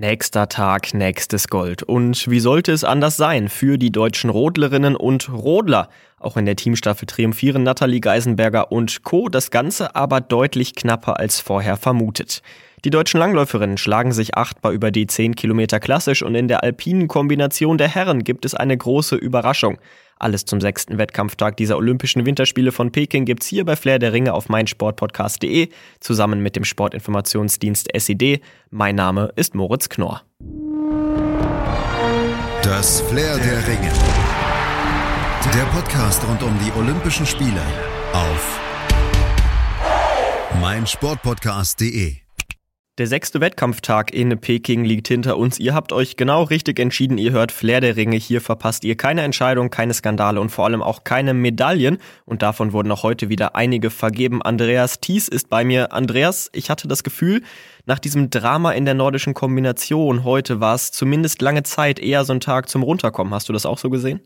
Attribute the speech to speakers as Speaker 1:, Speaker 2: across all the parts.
Speaker 1: Nächster Tag, nächstes Gold. Und wie sollte es anders sein für die deutschen Rodlerinnen und Rodler? Auch in der Teamstaffel triumphieren Nathalie Geisenberger und Co. Das Ganze aber deutlich knapper als vorher vermutet. Die deutschen Langläuferinnen schlagen sich achtbar über die 10 Kilometer klassisch und in der alpinen Kombination der Herren gibt es eine große Überraschung. Alles zum sechsten Wettkampftag dieser Olympischen Winterspiele von Peking gibt's hier bei Flair der Ringe auf meinsportpodcast.de zusammen mit dem Sportinformationsdienst SID. Mein Name ist Moritz Knorr.
Speaker 2: Das Flair der Ringe. Der Podcast rund um die Olympischen Spiele auf meinsportpodcast.de.
Speaker 1: Der sechste Wettkampftag in Peking liegt hinter uns. Ihr habt euch genau richtig entschieden. Ihr hört Flair der Ringe. Hier verpasst ihr keine Entscheidung, keine Skandale und vor allem auch keine Medaillen. Und davon wurden auch heute wieder einige vergeben. Andreas Thies ist bei mir. Andreas, ich hatte das Gefühl, nach diesem Drama in der nordischen Kombination heute war es zumindest lange Zeit eher so ein Tag zum Runterkommen. Hast du das auch so gesehen?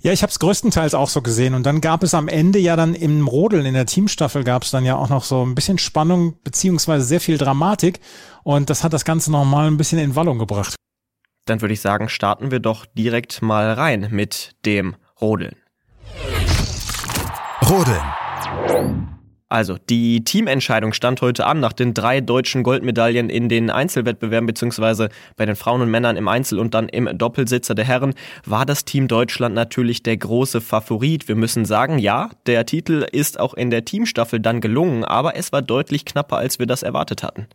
Speaker 3: Ja, ich habe es größtenteils auch so gesehen. Und dann gab es am Ende ja dann im Rodeln, in der Teamstaffel gab es dann ja auch noch so ein bisschen Spannung beziehungsweise sehr viel Dramatik. Und das hat das Ganze nochmal ein bisschen in Wallung gebracht.
Speaker 1: Dann würde ich sagen, starten wir doch direkt mal rein mit dem Rodeln.
Speaker 2: Rodeln.
Speaker 1: Also, die Teamentscheidung stand heute an nach den drei deutschen Goldmedaillen in den Einzelwettbewerben beziehungsweise bei den Frauen und Männern im Einzel und dann im Doppelsitzer der Herren war das Team Deutschland natürlich der große Favorit. Wir müssen sagen, ja, der Titel ist auch in der Teamstaffel dann gelungen, aber es war deutlich knapper, als wir das erwartet hatten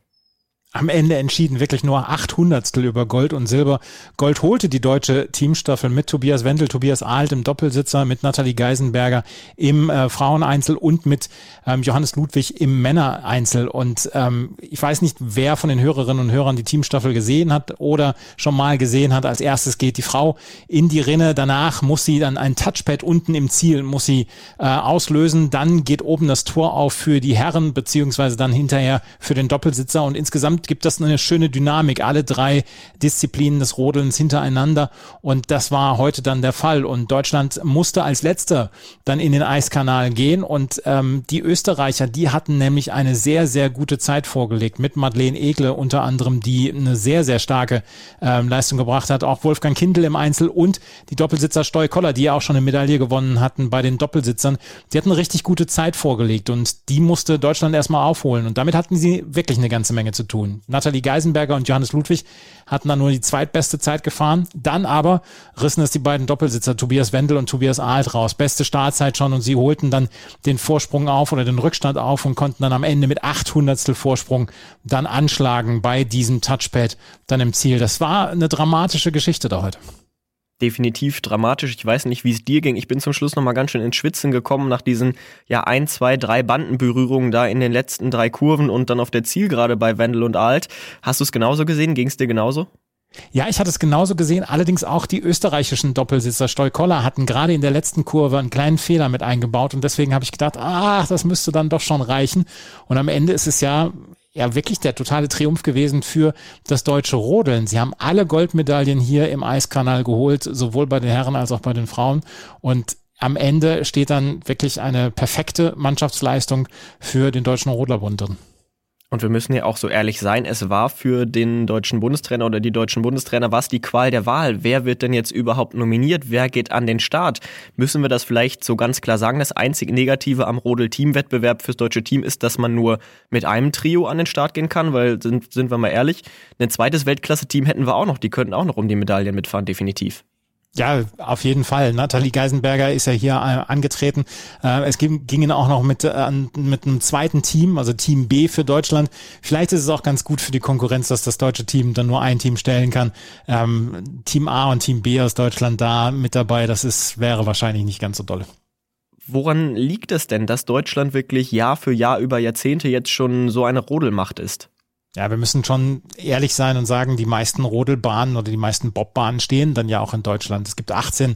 Speaker 3: am Ende entschieden wirklich nur acht Hundertstel über Gold und Silber. Gold holte die deutsche Teamstaffel mit Tobias Wendel, Tobias Ahlt im Doppelsitzer, mit Nathalie Geisenberger im äh, Fraueneinzel und mit ähm, Johannes Ludwig im Männereinzel. Und ähm, ich weiß nicht, wer von den Hörerinnen und Hörern die Teamstaffel gesehen hat oder schon mal gesehen hat. Als erstes geht die Frau in die Rinne. Danach muss sie dann ein Touchpad unten im Ziel muss sie äh, auslösen. Dann geht oben das Tor auf für die Herren beziehungsweise dann hinterher für den Doppelsitzer und insgesamt insgesamt gibt das eine schöne Dynamik, alle drei Disziplinen des Rodelns hintereinander. Und das war heute dann der Fall. Und Deutschland musste als letzter dann in den Eiskanal gehen. Und ähm, die Österreicher, die hatten nämlich eine sehr, sehr gute Zeit vorgelegt mit Madeleine Egle unter anderem, die eine sehr, sehr starke ähm, Leistung gebracht hat. Auch Wolfgang Kindl im Einzel und die Doppelsitzer Steu Koller, die ja auch schon eine Medaille gewonnen hatten bei den Doppelsitzern. Die hatten eine richtig gute Zeit vorgelegt und die musste Deutschland erstmal aufholen. Und damit hatten sie wirklich eine ganze Menge zu tun. Nathalie Geisenberger und Johannes Ludwig hatten dann nur die zweitbeste Zeit gefahren. Dann aber rissen es die beiden Doppelsitzer Tobias Wendel und Tobias Ahlt raus. Beste Startzeit schon und sie holten dann den Vorsprung auf oder den Rückstand auf und konnten dann am Ende mit 800 Vorsprung dann anschlagen bei diesem Touchpad dann im Ziel. Das war eine dramatische Geschichte da heute
Speaker 1: definitiv dramatisch. Ich weiß nicht, wie es dir ging. Ich bin zum Schluss noch mal ganz schön ins Schwitzen gekommen nach diesen ja ein, zwei, drei Bandenberührungen da in den letzten drei Kurven und dann auf der Zielgerade bei Wendel und Alt. Hast du es genauso gesehen? Ging es dir genauso?
Speaker 3: Ja, ich hatte es genauso gesehen. Allerdings auch die österreichischen Doppelsitzer Stolkoller hatten gerade in der letzten Kurve einen kleinen Fehler mit eingebaut und deswegen habe ich gedacht, ach, das müsste dann doch schon reichen. Und am Ende ist es ja ja wirklich der totale Triumph gewesen für das deutsche Rodeln. Sie haben alle Goldmedaillen hier im Eiskanal geholt, sowohl bei den Herren als auch bei den Frauen. Und am Ende steht dann wirklich eine perfekte Mannschaftsleistung für den deutschen Rodlerbund drin.
Speaker 1: Und wir müssen ja auch so ehrlich sein, es war für den deutschen Bundestrainer oder die deutschen Bundestrainer was die Qual der Wahl. Wer wird denn jetzt überhaupt nominiert? Wer geht an den Start? Müssen wir das vielleicht so ganz klar sagen? Das einzig Negative am Rodel-Team-Wettbewerb fürs deutsche Team ist, dass man nur mit einem Trio an den Start gehen kann, weil sind, sind wir mal ehrlich, ein zweites Weltklasse-Team hätten wir auch noch. Die könnten auch noch um die Medaillen mitfahren, definitiv.
Speaker 3: Ja, auf jeden Fall. Nathalie Geisenberger ist ja hier äh, angetreten. Äh, es ging, ging auch noch mit, äh, mit einem zweiten Team, also Team B für Deutschland. Vielleicht ist es auch ganz gut für die Konkurrenz, dass das deutsche Team dann nur ein Team stellen kann. Ähm, Team A und Team B aus Deutschland da mit dabei, das ist, wäre wahrscheinlich nicht ganz so dolle.
Speaker 1: Woran liegt es denn, dass Deutschland wirklich Jahr für Jahr über Jahrzehnte jetzt schon so eine Rodelmacht ist?
Speaker 3: Ja, wir müssen schon ehrlich sein und sagen, die meisten Rodelbahnen oder die meisten Bobbahnen stehen dann ja auch in Deutschland. Es gibt 18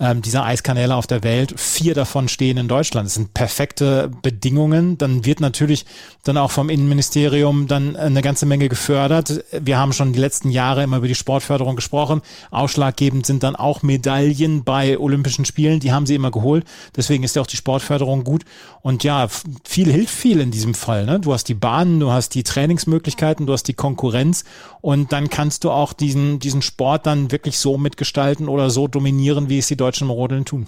Speaker 3: ähm, dieser Eiskanäle auf der Welt, vier davon stehen in Deutschland. Das sind perfekte Bedingungen. Dann wird natürlich dann auch vom Innenministerium dann eine ganze Menge gefördert. Wir haben schon die letzten Jahre immer über die Sportförderung gesprochen. Ausschlaggebend sind dann auch Medaillen bei Olympischen Spielen. Die haben sie immer geholt. Deswegen ist ja auch die Sportförderung gut. Und ja, viel hilft viel in diesem Fall. Ne? Du hast die Bahnen, du hast die Trainingsmöglichkeiten Möglichkeiten, du hast die Konkurrenz und dann kannst du auch diesen, diesen Sport dann wirklich so mitgestalten oder so dominieren, wie es die Deutschen Rodeln tun.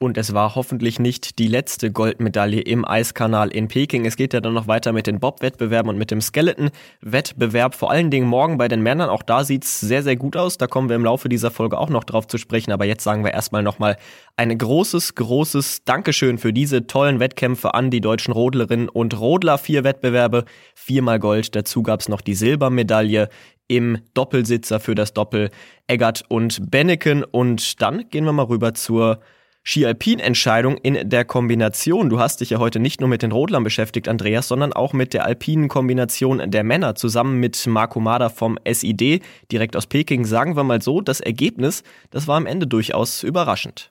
Speaker 1: Und es war hoffentlich nicht die letzte Goldmedaille im Eiskanal in Peking. Es geht ja dann noch weiter mit den Bob-Wettbewerben und mit dem Skeleton-Wettbewerb. Vor allen Dingen morgen bei den Männern. Auch da sieht's sehr, sehr gut aus. Da kommen wir im Laufe dieser Folge auch noch drauf zu sprechen. Aber jetzt sagen wir erstmal nochmal ein großes, großes Dankeschön für diese tollen Wettkämpfe an die deutschen Rodlerinnen und Rodler. Vier Wettbewerbe, viermal Gold. Dazu gab's noch die Silbermedaille im Doppelsitzer für das Doppel Eggert und Benneken. Und dann gehen wir mal rüber zur Ski-Alpin-Entscheidung in der Kombination. Du hast dich ja heute nicht nur mit den Rodlern beschäftigt, Andreas, sondern auch mit der alpinen Kombination der Männer zusammen mit Marco Mader vom SID direkt aus Peking. Sagen wir mal so, das Ergebnis, das war am Ende durchaus überraschend.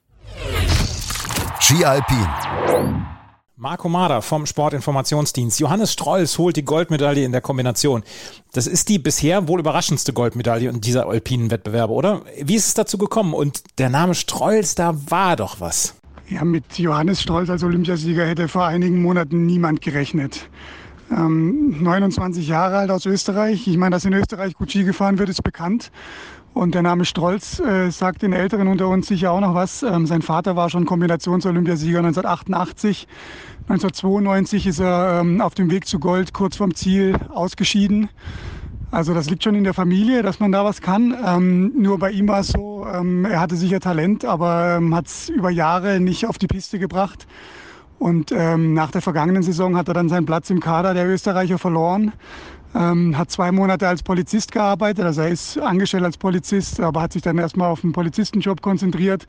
Speaker 2: Ski Alpin.
Speaker 3: Marco Mader vom Sportinformationsdienst. Johannes Strolls holt die Goldmedaille in der Kombination. Das ist die bisher wohl überraschendste Goldmedaille in dieser alpinen Wettbewerbe, oder? Wie ist es dazu gekommen? Und der Name Strolls, da war doch was.
Speaker 4: Ja, mit Johannes Strolls als Olympiasieger hätte vor einigen Monaten niemand gerechnet. Ähm, 29 Jahre alt aus Österreich. Ich meine, dass in Österreich gut Ski gefahren wird, ist bekannt. Und der Name Strolz äh, sagt den Älteren unter uns sicher auch noch was. Ähm, sein Vater war schon Kombinations-Olympiasieger 1988. 1992 ist er ähm, auf dem Weg zu Gold kurz vorm Ziel ausgeschieden. Also das liegt schon in der Familie, dass man da was kann. Ähm, nur bei ihm war es so, ähm, er hatte sicher Talent, aber ähm, hat es über Jahre nicht auf die Piste gebracht. Und ähm, nach der vergangenen Saison hat er dann seinen Platz im Kader der Österreicher verloren. Ähm, hat zwei Monate als Polizist gearbeitet, also er ist angestellt als Polizist, aber hat sich dann erstmal auf den Polizistenjob konzentriert.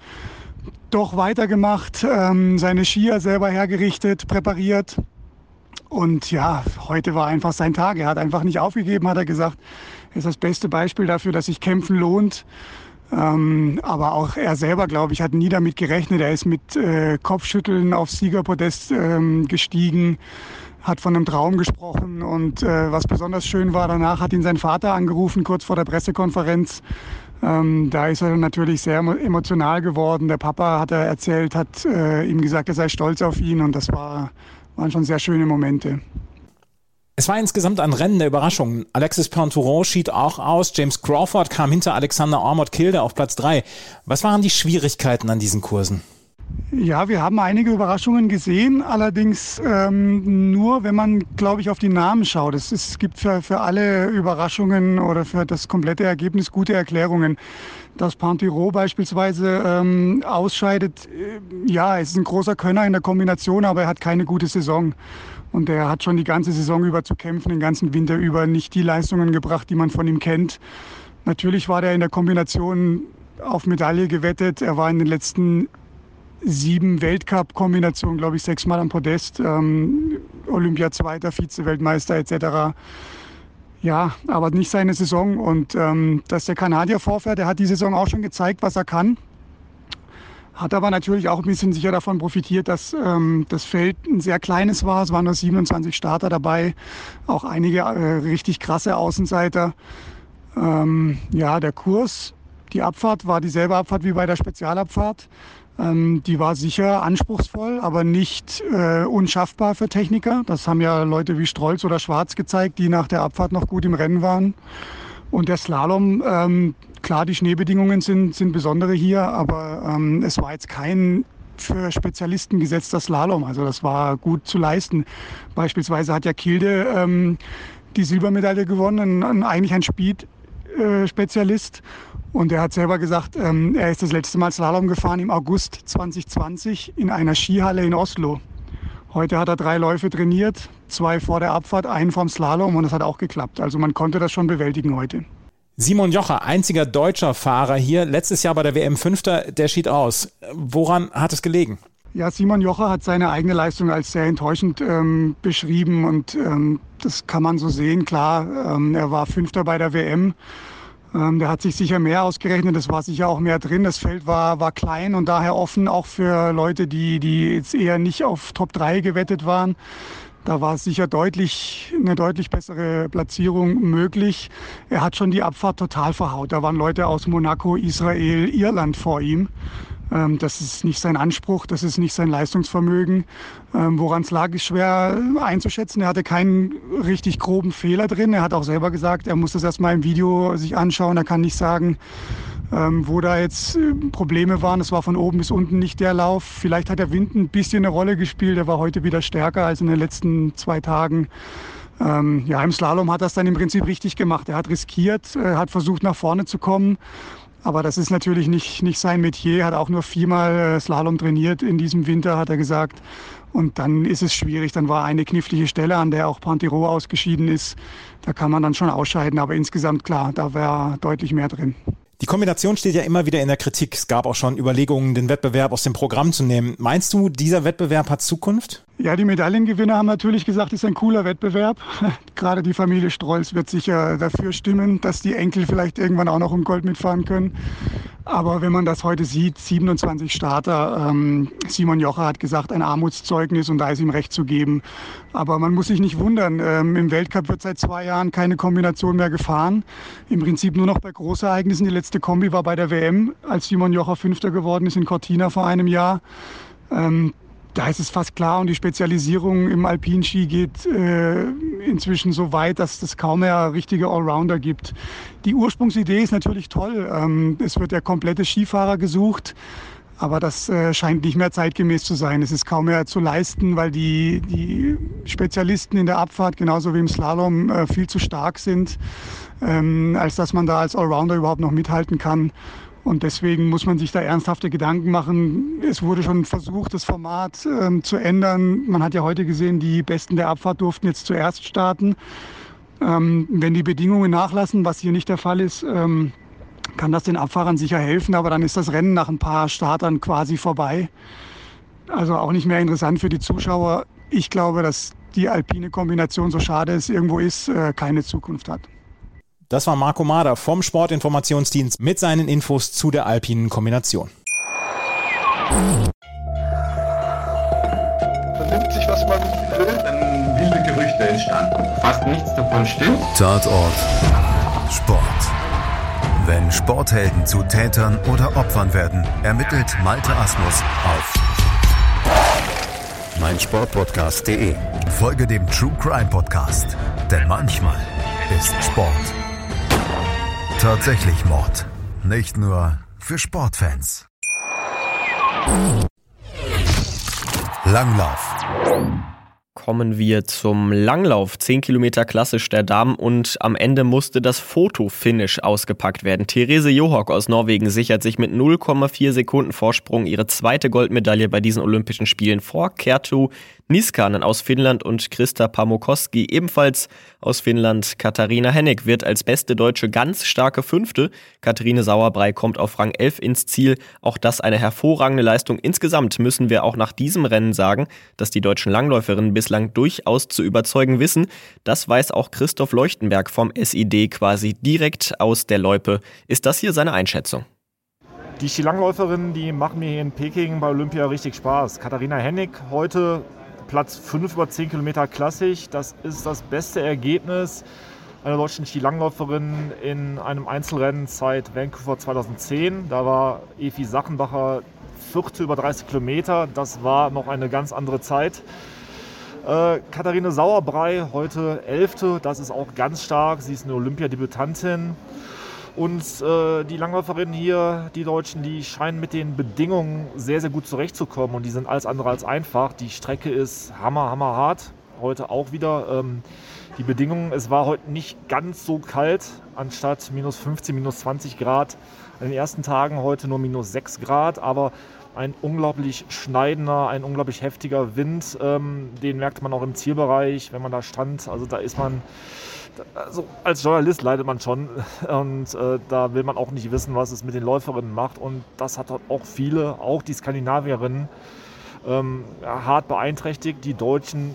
Speaker 4: Doch weitergemacht, ähm, seine Skier selber hergerichtet, präpariert. Und ja, heute war einfach sein Tag. Er hat einfach nicht aufgegeben, hat er gesagt. Er ist das beste Beispiel dafür, dass sich Kämpfen lohnt. Ähm, aber auch er selber, glaube ich, hat nie damit gerechnet. Er ist mit äh, Kopfschütteln aufs Siegerpodest ähm, gestiegen hat von einem Traum gesprochen und äh, was besonders schön war, danach hat ihn sein Vater angerufen, kurz vor der Pressekonferenz. Ähm, da ist er natürlich sehr emotional geworden. Der Papa hat er erzählt, hat äh, ihm gesagt, er sei stolz auf ihn und das war, waren schon sehr schöne Momente.
Speaker 3: Es war insgesamt ein Rennen der Überraschungen. Alexis Pontouron schied auch aus. James Crawford kam hinter Alexander Armot Kilde auf Platz 3. Was waren die Schwierigkeiten an diesen Kursen?
Speaker 4: Ja, wir haben einige Überraschungen gesehen, allerdings ähm, nur, wenn man, glaube ich, auf die Namen schaut. Es, es gibt für, für alle Überraschungen oder für das komplette Ergebnis gute Erklärungen. Dass Pantiro beispielsweise ähm, ausscheidet, äh, ja, es ist ein großer Könner in der Kombination, aber er hat keine gute Saison. Und er hat schon die ganze Saison über zu kämpfen, den ganzen Winter über nicht die Leistungen gebracht, die man von ihm kennt. Natürlich war der in der Kombination auf Medaille gewettet. Er war in den letzten sieben Weltcup-Kombinationen, glaube ich, sechsmal am Podest, ähm, Olympia-Zweiter, Vize-Weltmeister etc. Ja, aber nicht seine Saison. Und ähm, dass der Kanadier vorfährt, der hat die Saison auch schon gezeigt, was er kann. Hat aber natürlich auch ein bisschen sicher davon profitiert, dass ähm, das Feld ein sehr kleines war. Es waren nur 27 Starter dabei, auch einige äh, richtig krasse Außenseiter. Ähm, ja, der Kurs, die Abfahrt war dieselbe Abfahrt wie bei der Spezialabfahrt. Ähm, die war sicher anspruchsvoll, aber nicht äh, unschaffbar für Techniker. Das haben ja Leute wie Strolz oder Schwarz gezeigt, die nach der Abfahrt noch gut im Rennen waren. Und der Slalom, ähm, klar, die Schneebedingungen sind, sind besondere hier, aber ähm, es war jetzt kein für Spezialisten gesetzter Slalom. Also das war gut zu leisten. Beispielsweise hat ja Kilde ähm, die Silbermedaille gewonnen, ein, eigentlich ein Speed-Spezialist. Äh, und er hat selber gesagt, ähm, er ist das letzte Mal Slalom gefahren im August 2020 in einer Skihalle in Oslo. Heute hat er drei Läufe trainiert, zwei vor der Abfahrt, einen vom Slalom und es hat auch geklappt. Also man konnte das schon bewältigen heute.
Speaker 3: Simon Jocher, einziger deutscher Fahrer hier, letztes Jahr bei der WM Fünfter, der schied aus. Woran hat es gelegen?
Speaker 4: Ja, Simon Jocher hat seine eigene Leistung als sehr enttäuschend ähm, beschrieben und ähm, das kann man so sehen. Klar, ähm, er war Fünfter bei der WM ähm, der hat sich sicher mehr ausgerechnet, es war sicher auch mehr drin. Das Feld war, war klein und daher offen auch für Leute, die, die jetzt eher nicht auf Top 3 gewettet waren. Da war sicher deutlich, eine deutlich bessere Platzierung möglich. Er hat schon die Abfahrt total verhaut. Da waren Leute aus Monaco, Israel, Irland vor ihm. Ähm, das ist nicht sein Anspruch, das ist nicht sein Leistungsvermögen. Ähm, Woran es lag, ist schwer einzuschätzen. Er hatte keinen richtig groben Fehler drin. Er hat auch selber gesagt, er muss das erstmal im Video sich anschauen. Er kann nicht sagen, ähm, wo da jetzt äh, Probleme waren. Es war von oben bis unten nicht der Lauf. Vielleicht hat der Wind ein bisschen eine Rolle gespielt. Er war heute wieder stärker als in den letzten zwei Tagen. Ähm, ja, im Slalom hat es dann im Prinzip richtig gemacht. Er hat riskiert, er hat versucht nach vorne zu kommen. Aber das ist natürlich nicht, nicht sein Metier. Er hat auch nur viermal äh, Slalom trainiert in diesem Winter, hat er gesagt. Und dann ist es schwierig. Dann war eine knifflige Stelle, an der auch Pantero ausgeschieden ist. Da kann man dann schon ausscheiden. Aber insgesamt klar, da wäre deutlich mehr drin.
Speaker 3: Die Kombination steht ja immer wieder in der Kritik. Es gab auch schon Überlegungen, den Wettbewerb aus dem Programm zu nehmen. Meinst du, dieser Wettbewerb hat Zukunft?
Speaker 4: Ja, die Medaillengewinner haben natürlich gesagt, es ist ein cooler Wettbewerb. Gerade die Familie Strolls wird sicher dafür stimmen, dass die Enkel vielleicht irgendwann auch noch um Gold mitfahren können. Aber wenn man das heute sieht, 27 Starter, ähm, Simon Jocher hat gesagt, ein Armutszeugnis und da ist ihm recht zu geben. Aber man muss sich nicht wundern, ähm, im Weltcup wird seit zwei Jahren keine Kombination mehr gefahren. Im Prinzip nur noch bei Großereignissen. Die letzte Kombi war bei der WM, als Simon Jocher Fünfter geworden ist in Cortina vor einem Jahr. Ähm, da ist es fast klar und die Spezialisierung im Alpinski geht äh, inzwischen so weit, dass es kaum mehr richtige Allrounder gibt. Die Ursprungsidee ist natürlich toll. Ähm, es wird der komplette Skifahrer gesucht. Aber das äh, scheint nicht mehr zeitgemäß zu sein. Es ist kaum mehr zu leisten, weil die, die Spezialisten in der Abfahrt, genauso wie im Slalom, äh, viel zu stark sind, ähm, als dass man da als Allrounder überhaupt noch mithalten kann. Und deswegen muss man sich da ernsthafte Gedanken machen. Es wurde schon versucht, das Format ähm, zu ändern. Man hat ja heute gesehen, die Besten der Abfahrt durften jetzt zuerst starten. Ähm, wenn die Bedingungen nachlassen, was hier nicht der Fall ist, ähm, kann das den Abfahrern sicher helfen. Aber dann ist das Rennen nach ein paar Startern quasi vorbei. Also auch nicht mehr interessant für die Zuschauer. Ich glaube, dass die alpine Kombination, so schade es irgendwo ist, äh, keine Zukunft hat.
Speaker 3: Das war Marco Mader vom Sportinformationsdienst mit seinen Infos zu der alpinen Kombination.
Speaker 5: Vernimmt sich, was man will, dann wilde Gerüchte entstanden. Fast nichts davon stimmt.
Speaker 2: Tatort Sport. Wenn Sporthelden zu Tätern oder Opfern werden, ermittelt Malte Asmus auf meinsportpodcast.de. Folge dem True Crime Podcast, denn manchmal ist Sport tatsächlich Mord. Nicht nur für Sportfans. Langlauf.
Speaker 1: Kommen wir zum Langlauf. 10 Kilometer klassisch der Damen und am Ende musste das Fotofinish ausgepackt werden. Therese Johaug aus Norwegen sichert sich mit 0,4 Sekunden Vorsprung ihre zweite Goldmedaille bei diesen Olympischen Spielen vor Kertu Niskanen aus Finnland und Christa Pamokoski ebenfalls aus Finnland. Katharina Hennig wird als beste Deutsche ganz starke Fünfte. Katharine Sauerbrei kommt auf Rang 11 ins Ziel. Auch das eine hervorragende Leistung. Insgesamt müssen wir auch nach diesem Rennen sagen, dass die deutschen Langläuferinnen bislang durchaus zu überzeugen wissen. Das weiß auch Christoph Leuchtenberg vom SID quasi direkt aus der Loipe. Ist das hier seine Einschätzung?
Speaker 6: Die Skilangläuferinnen, die machen mir hier in Peking bei Olympia richtig Spaß. Katharina Hennig heute Platz 5 über 10 Kilometer klassisch. Das ist das beste Ergebnis einer deutschen Skilangläuferin in einem Einzelrennen seit Vancouver 2010. Da war Evi Sachenbacher vierte über 30 Kilometer. Das war noch eine ganz andere Zeit. Äh, Katharine Sauerbrei heute Elfte. Das ist auch ganz stark. Sie ist eine Olympiadebütantin. Und äh, die Langläuferinnen hier, die Deutschen, die scheinen mit den Bedingungen sehr, sehr gut zurechtzukommen. Und die sind alles andere als einfach. Die Strecke ist hammer, hammer hart. Heute auch wieder. Ähm, die Bedingungen, es war heute nicht ganz so kalt, anstatt minus 15, minus 20 Grad. In den ersten Tagen heute nur minus 6 Grad, aber ein unglaublich schneidender, ein unglaublich heftiger Wind. Ähm, den merkte man auch im Zielbereich, wenn man da stand. Also da ist man also als Journalist leidet man schon und äh, da will man auch nicht wissen, was es mit den Läuferinnen macht. Und das hat auch viele, auch die Skandinavierinnen, ähm, hart beeinträchtigt. Die Deutschen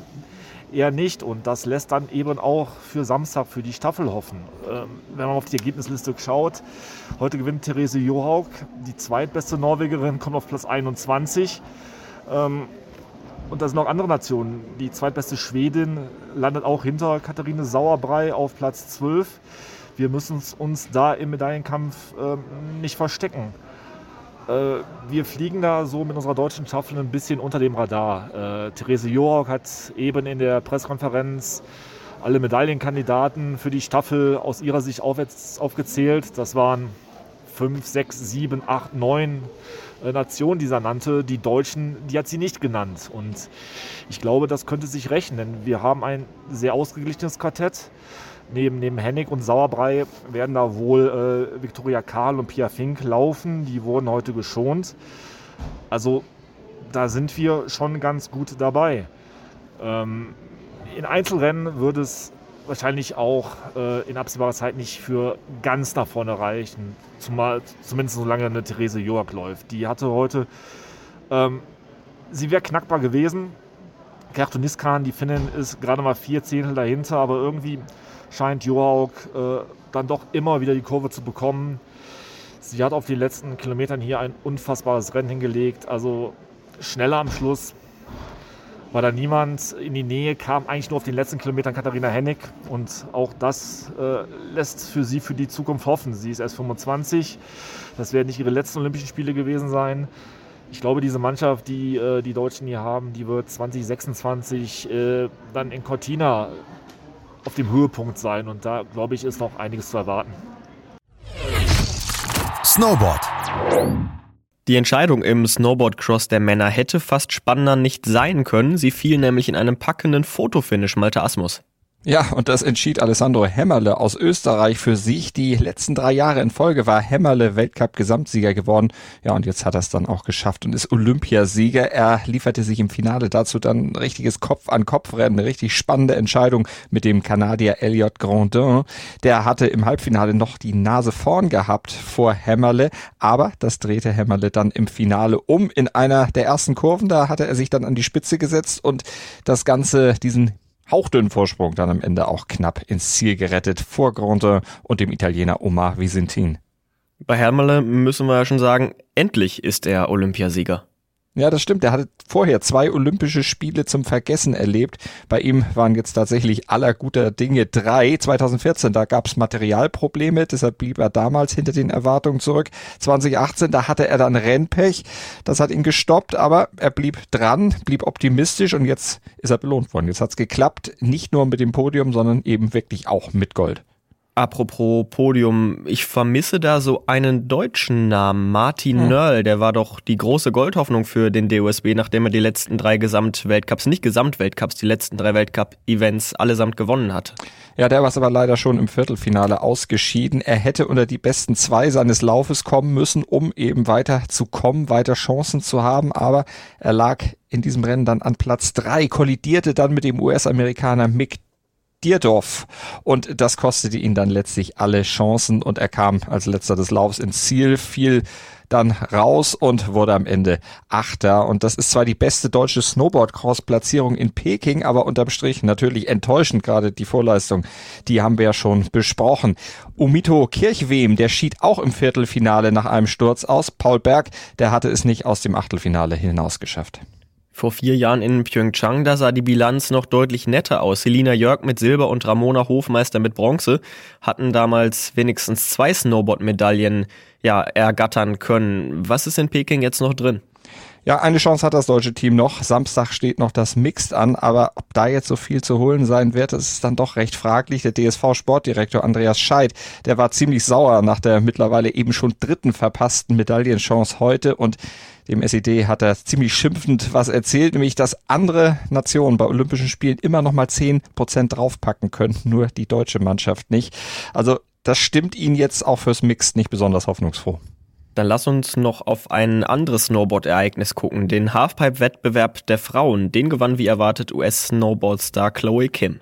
Speaker 6: eher nicht. Und das lässt dann eben auch für Samstag, für die Staffel hoffen. Ähm, wenn man auf die Ergebnisliste schaut, heute gewinnt Therese Johaug, die zweitbeste Norwegerin, kommt auf Platz 21. Ähm, und da sind noch andere Nationen. Die zweitbeste Schwedin landet auch hinter Katharine Sauerbrei auf Platz 12. Wir müssen uns da im Medaillenkampf äh, nicht verstecken. Äh, wir fliegen da so mit unserer deutschen Staffel ein bisschen unter dem Radar. Äh, Therese Jorok hat eben in der Pressekonferenz alle Medaillenkandidaten für die Staffel aus ihrer Sicht aufgezählt. Das waren fünf, sechs, sieben, acht, neun Nationen, die sie nannte. Die Deutschen, die hat sie nicht genannt. Und ich glaube, das könnte sich rächen, denn wir haben ein sehr ausgeglichenes Quartett. Neben, neben Hennig und Sauerbrei werden da wohl äh, Viktoria Karl und Pia Fink laufen. Die wurden heute geschont. Also da sind wir schon ganz gut dabei. Ähm, in Einzelrennen würde es wahrscheinlich auch äh, in absehbarer Zeit nicht für ganz nach vorne reichen. Zumal, zumindest solange eine Therese Joak läuft. Die hatte heute, ähm, sie wäre knackbar gewesen. Kertu Niskan, die Finnin, ist gerade mal vier Zehntel dahinter, aber irgendwie scheint Joauk äh, dann doch immer wieder die Kurve zu bekommen. Sie hat auf den letzten Kilometern hier ein unfassbares Rennen hingelegt. Also schneller am Schluss war da niemand in die Nähe, kam eigentlich nur auf den letzten Kilometern Katharina Hennig. Und auch das äh, lässt für sie für die Zukunft hoffen. Sie ist erst 25. Das werden nicht ihre letzten Olympischen Spiele gewesen sein. Ich glaube, diese Mannschaft, die äh, die Deutschen hier haben, die wird 2026 äh, dann in Cortina auf dem Höhepunkt sein. Und da, glaube ich, ist noch einiges zu erwarten.
Speaker 2: Snowboard.
Speaker 1: Die Entscheidung im Snowboardcross der Männer hätte fast spannender nicht sein können. Sie fiel nämlich in einem packenden Fotofinish Malte Asmus.
Speaker 7: Ja, und das entschied Alessandro Hämmerle aus Österreich für sich. Die letzten drei Jahre in Folge war Hämmerle Weltcup-Gesamtsieger geworden. Ja, und jetzt hat er es dann auch geschafft und ist Olympiasieger. Er lieferte sich im Finale dazu dann ein richtiges Kopf-an-Kopf-Rennen, eine richtig spannende Entscheidung mit dem Kanadier Elliot Grandin. Der hatte im Halbfinale noch die Nase vorn gehabt vor Hämmerle, aber das drehte Hämmerle dann im Finale um. In einer der ersten Kurven, da hatte er sich dann an die Spitze gesetzt und das Ganze, diesen hauchdünnen Vorsprung dann am Ende auch knapp ins Ziel gerettet vor Gronte und dem Italiener Omar Visentin.
Speaker 1: Bei Hermele müssen wir ja schon sagen, endlich ist er Olympiasieger.
Speaker 7: Ja, das stimmt. Er hatte vorher zwei Olympische Spiele zum Vergessen erlebt. Bei ihm waren jetzt tatsächlich aller guter Dinge drei. 2014, da gab es Materialprobleme, deshalb blieb er damals hinter den Erwartungen zurück. 2018, da hatte er dann Rennpech. Das hat ihn gestoppt, aber er blieb dran, blieb optimistisch und jetzt ist er belohnt worden. Jetzt hat's geklappt, nicht nur mit dem Podium, sondern eben wirklich auch mit Gold.
Speaker 1: Apropos Podium, ich vermisse da so einen deutschen Namen, Martin hm. Nörl, der war doch die große Goldhoffnung für den DOSB, nachdem er die letzten drei Gesamtweltcups, nicht Gesamtweltcups, die letzten drei Weltcup-Events allesamt gewonnen hat.
Speaker 7: Ja, der war aber leider schon im Viertelfinale ausgeschieden. Er hätte unter die besten zwei seines Laufes kommen müssen, um eben weiter zu kommen, weiter Chancen zu haben, aber er lag in diesem Rennen dann an Platz drei, kollidierte dann mit dem US-Amerikaner Mick Dierdorf. Und das kostete ihn dann letztlich alle Chancen und er kam als letzter des Laufs ins Ziel, fiel dann raus und wurde am Ende Achter. Und das ist zwar die beste deutsche Snowboard-Cross-Platzierung in Peking, aber unterm Strich natürlich enttäuschend, gerade die Vorleistung. Die haben wir ja schon besprochen. Umito Kirchwem, der schied auch im Viertelfinale nach einem Sturz aus. Paul Berg, der hatte es nicht aus dem Achtelfinale hinaus geschafft.
Speaker 1: Vor vier Jahren in Pyeongchang, da sah die Bilanz noch deutlich netter aus. Selina Jörg mit Silber und Ramona Hofmeister mit Bronze hatten damals wenigstens zwei Snowboard-Medaillen ja, ergattern können. Was ist in Peking jetzt noch drin?
Speaker 7: Ja, eine Chance hat das deutsche Team noch. Samstag steht noch das Mixed an, aber ob da jetzt so viel zu holen sein wird, ist dann doch recht fraglich. Der DSV-Sportdirektor Andreas Scheid, der war ziemlich sauer nach der mittlerweile eben schon dritten verpassten Medaillenchance heute und dem SED hat er ziemlich schimpfend was erzählt, nämlich dass andere Nationen bei Olympischen Spielen immer noch mal zehn Prozent draufpacken könnten, nur die deutsche Mannschaft nicht. Also das stimmt ihn jetzt auch fürs Mixed nicht besonders hoffnungsfroh.
Speaker 1: Dann lass uns noch auf ein anderes Snowboard-Ereignis gucken, den Halfpipe-Wettbewerb der Frauen. Den gewann wie erwartet US-Snowboard-Star Chloe Kim.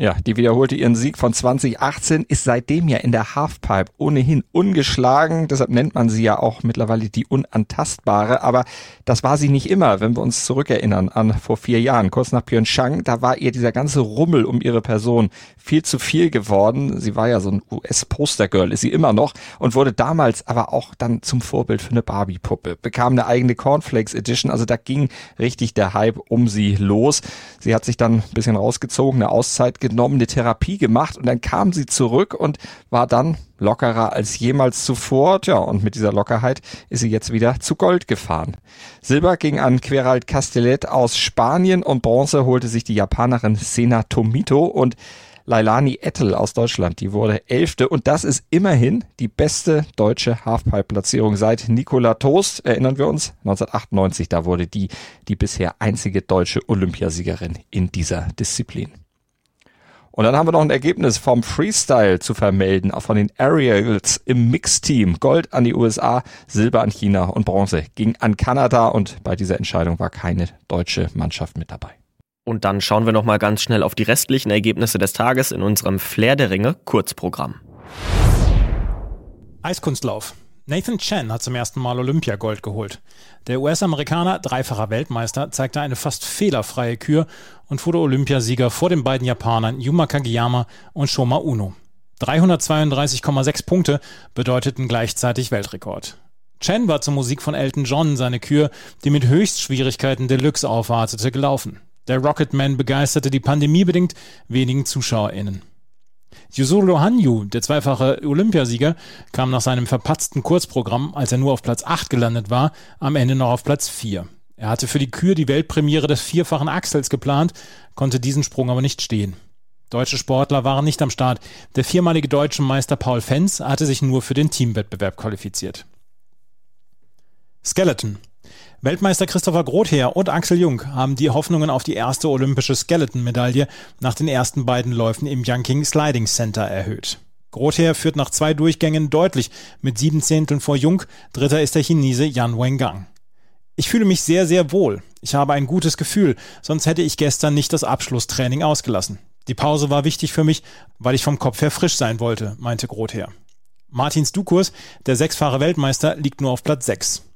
Speaker 7: Ja, die wiederholte ihren Sieg von 2018, ist seitdem ja in der Halfpipe ohnehin ungeschlagen. Deshalb nennt man sie ja auch mittlerweile die Unantastbare. Aber das war sie nicht immer, wenn wir uns zurückerinnern an vor vier Jahren, kurz nach Pyeongchang. Da war ihr dieser ganze Rummel um ihre Person viel zu viel geworden. Sie war ja so ein US-Postergirl, ist sie immer noch und wurde damals aber auch dann zum Vorbild für eine Barbie-Puppe. Bekam eine eigene Cornflakes Edition. Also da ging richtig der Hype um sie los. Sie hat sich dann ein bisschen rausgezogen, eine Auszeit genommen, eine Therapie gemacht und dann kam sie zurück und war dann lockerer als jemals zuvor. Tja, und mit dieser Lockerheit ist sie jetzt wieder zu Gold gefahren. Silber ging an Queralt Castellet aus Spanien und Bronze holte sich die Japanerin Sena Tomito und Lailani Ettel aus Deutschland. Die wurde Elfte und das ist immerhin die beste deutsche Halfpipe-Platzierung seit Nicola Toast. Erinnern wir uns? 1998, da wurde die die bisher einzige deutsche Olympiasiegerin in dieser Disziplin. Und dann haben wir noch ein Ergebnis vom Freestyle zu vermelden, auch von den Aerials im Mixteam. Gold an die USA, Silber an China und Bronze ging an Kanada und bei dieser Entscheidung war keine deutsche Mannschaft mit dabei.
Speaker 1: Und dann schauen wir noch mal ganz schnell auf die restlichen Ergebnisse des Tages in unserem Flair der Ringe Kurzprogramm.
Speaker 3: Eiskunstlauf. Nathan Chen hat zum ersten Mal Olympiagold geholt. Der US-Amerikaner, dreifacher Weltmeister, zeigte eine fast fehlerfreie Kür und wurde Olympiasieger vor den beiden Japanern Yuma Kageyama und Shoma Uno. 332,6 Punkte bedeuteten gleichzeitig Weltrekord. Chen war zur Musik von Elton John seine Kür, die mit Höchstschwierigkeiten Deluxe aufwartete, gelaufen. Der Rocketman begeisterte die pandemiebedingt wenigen ZuschauerInnen. Yuzuru Hanyu, der zweifache Olympiasieger, kam nach seinem verpatzten Kurzprogramm, als er nur auf Platz 8 gelandet war, am Ende noch auf Platz 4. Er hatte für die Kür die Weltpremiere des vierfachen Axels geplant, konnte diesen Sprung aber nicht stehen. Deutsche Sportler waren nicht am Start. Der viermalige deutsche Meister Paul Fenz hatte sich nur für den Teamwettbewerb qualifiziert. Skeleton. Weltmeister Christopher Grother und Axel Jung haben die Hoffnungen auf die erste olympische Skeleton-Medaille nach den ersten beiden Läufen im Yanqing Sliding Center erhöht. Grother führt nach zwei Durchgängen deutlich mit sieben Zehnteln vor Jung. Dritter ist der Chinese Yan Wengang. Ich fühle mich sehr, sehr wohl. Ich habe ein gutes Gefühl, sonst hätte ich gestern nicht das Abschlusstraining ausgelassen. Die Pause war wichtig für mich, weil ich vom Kopf her frisch sein wollte, meinte Grother. Martin Stukurs, der sechsfache Weltmeister, liegt nur auf Platz 6.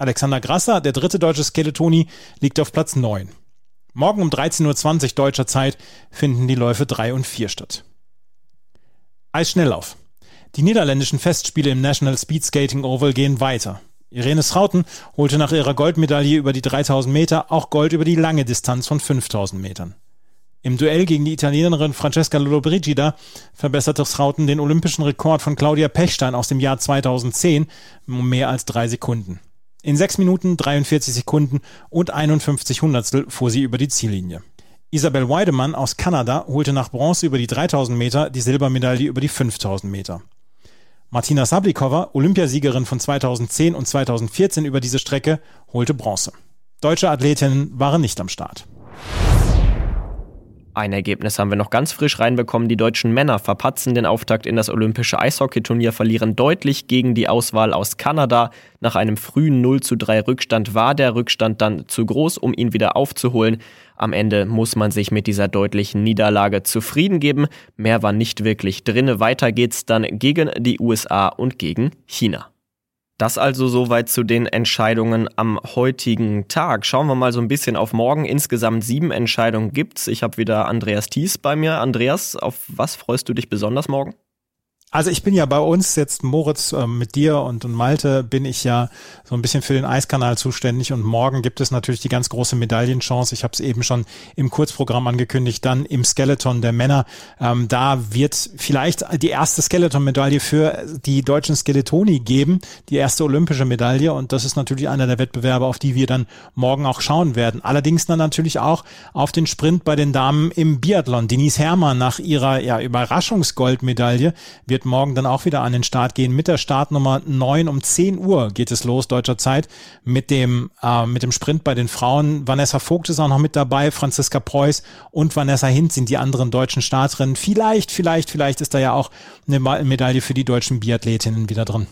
Speaker 3: Alexander Grasser, der dritte deutsche Skeletoni, liegt auf Platz 9. Morgen um 13.20 Uhr deutscher Zeit finden die Läufe 3 und 4 statt. Eisschnelllauf. Die niederländischen Festspiele im National Speed Skating Oval gehen weiter. Irene Schrauten holte nach ihrer Goldmedaille über die 3000 Meter auch Gold über die lange Distanz von 5000 Metern. Im Duell gegen die Italienerin Francesca Lollobrigida verbesserte Schrauten den olympischen Rekord von Claudia Pechstein aus dem Jahr 2010 um mehr als drei Sekunden. In 6 Minuten 43 Sekunden und 51 Hundertstel fuhr sie über die Ziellinie. Isabel Weidemann aus Kanada holte nach Bronze über die 3000 Meter die Silbermedaille über die 5000 Meter. Martina Sablikova, Olympiasiegerin von 2010 und 2014 über diese Strecke, holte Bronze. Deutsche Athletinnen waren nicht am Start.
Speaker 1: Ein Ergebnis haben wir noch ganz frisch reinbekommen. Die deutschen Männer verpatzen den Auftakt in das olympische Eishockeyturnier, verlieren deutlich gegen die Auswahl aus Kanada. Nach einem frühen 0 zu 3 Rückstand war der Rückstand dann zu groß, um ihn wieder aufzuholen. Am Ende muss man sich mit dieser deutlichen Niederlage zufrieden geben. Mehr war nicht wirklich drin. Weiter geht's dann gegen die USA und gegen China. Das also soweit zu den Entscheidungen am heutigen Tag. Schauen wir mal so ein bisschen auf morgen. Insgesamt sieben Entscheidungen gibt's. Ich habe wieder Andreas Thies bei mir. Andreas, auf was freust du dich besonders morgen?
Speaker 3: Also ich bin ja bei uns jetzt, Moritz, äh, mit dir und, und Malte bin ich ja so ein bisschen für den Eiskanal zuständig und morgen gibt es natürlich die ganz große Medaillenchance. Ich habe es eben schon im Kurzprogramm angekündigt, dann im Skeleton der Männer. Ähm, da wird vielleicht die erste Skeleton-Medaille für die deutschen Skeletoni geben, die erste olympische Medaille und das ist natürlich einer der Wettbewerbe, auf die wir dann morgen auch schauen werden. Allerdings dann natürlich auch auf den Sprint bei den Damen im Biathlon. Denise Herrmann nach ihrer ja, Überraschungsgoldmedaille wird wird morgen dann auch wieder an den Start gehen mit der Startnummer 9 um 10 Uhr geht es los deutscher Zeit mit dem äh, mit dem Sprint bei den Frauen. Vanessa Vogt ist auch noch mit dabei, Franziska Preuß und Vanessa Hinz sind die anderen deutschen Starterinnen. Vielleicht, vielleicht, vielleicht ist da ja auch eine Medaille für die deutschen Biathletinnen wieder drin.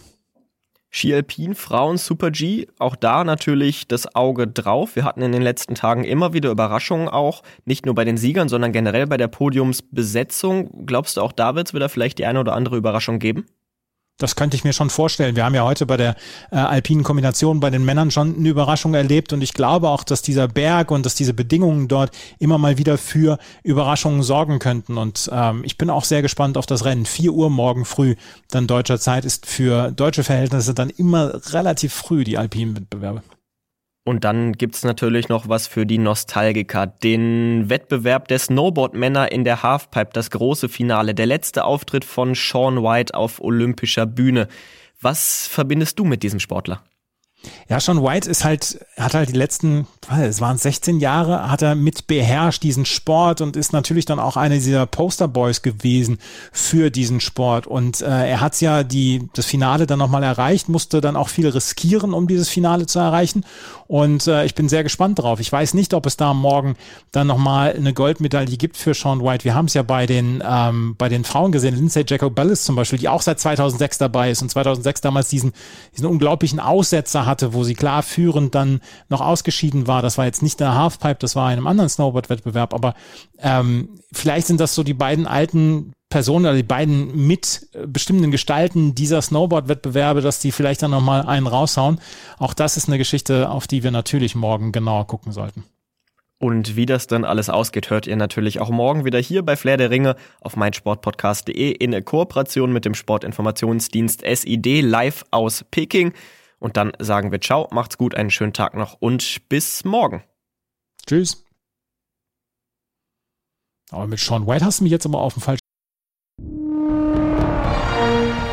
Speaker 1: Ski Alpin, Frauen, Super G, auch da natürlich das Auge drauf. Wir hatten in den letzten Tagen immer wieder Überraschungen auch, nicht nur bei den Siegern, sondern generell bei der Podiumsbesetzung. Glaubst du, auch da wird es wieder vielleicht die eine oder andere Überraschung geben?
Speaker 3: Das könnte ich mir schon vorstellen. Wir haben ja heute bei der äh, alpinen Kombination bei den Männern schon eine Überraschung erlebt und ich glaube auch, dass dieser Berg und dass diese Bedingungen dort immer mal wieder für Überraschungen sorgen könnten. Und ähm, ich bin auch sehr gespannt auf das Rennen. 4 Uhr morgen früh, dann deutscher Zeit, ist für deutsche Verhältnisse dann immer relativ früh die alpinen Wettbewerbe.
Speaker 1: Und dann gibt's natürlich noch was für die Nostalgiker. Den Wettbewerb der Snowboardmänner in der Halfpipe, das große Finale, der letzte Auftritt von Sean White auf olympischer Bühne. Was verbindest du mit diesem Sportler?
Speaker 3: Ja, Sean White ist halt, hat halt die letzten, es waren 16 Jahre, hat er mit beherrscht diesen Sport und ist natürlich dann auch einer dieser Posterboys gewesen für diesen Sport. Und äh, er hat ja die, das Finale dann nochmal erreicht, musste dann auch viel riskieren, um dieses Finale zu erreichen. Und äh, ich bin sehr gespannt drauf. Ich weiß nicht, ob es da morgen dann nochmal eine Goldmedaille gibt für Sean White. Wir haben es ja bei den, ähm, bei den Frauen gesehen, Lindsay Jacobellis zum Beispiel, die auch seit 2006 dabei ist und 2006 damals diesen, diesen unglaublichen Aussetzer hatte, wo sie klar führend dann noch ausgeschieden war. Das war jetzt nicht der Halfpipe, das war in einem anderen Snowboard-Wettbewerb, aber ähm, vielleicht sind das so die beiden alten Personen oder die beiden mitbestimmenden Gestalten dieser Snowboard-Wettbewerbe, dass die vielleicht dann nochmal einen raushauen. Auch das ist eine Geschichte, auf die wir natürlich morgen genauer gucken sollten.
Speaker 1: Und wie das dann alles ausgeht, hört ihr natürlich auch morgen wieder hier bei Flair der Ringe auf meinsportpodcast.de in Kooperation mit dem Sportinformationsdienst SID live aus Peking. Und dann sagen wir ciao, macht's gut, einen schönen Tag noch und bis morgen.
Speaker 3: Tschüss. Aber mit Sean White hast du mich jetzt aber auf dem falschen.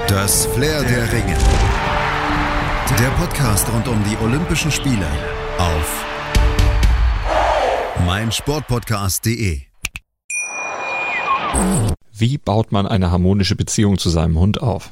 Speaker 2: Das Flair der Ringe. Der Podcast rund um die Olympischen Spiele auf meinsportpodcast.de.
Speaker 7: Wie baut man eine harmonische Beziehung zu seinem Hund auf?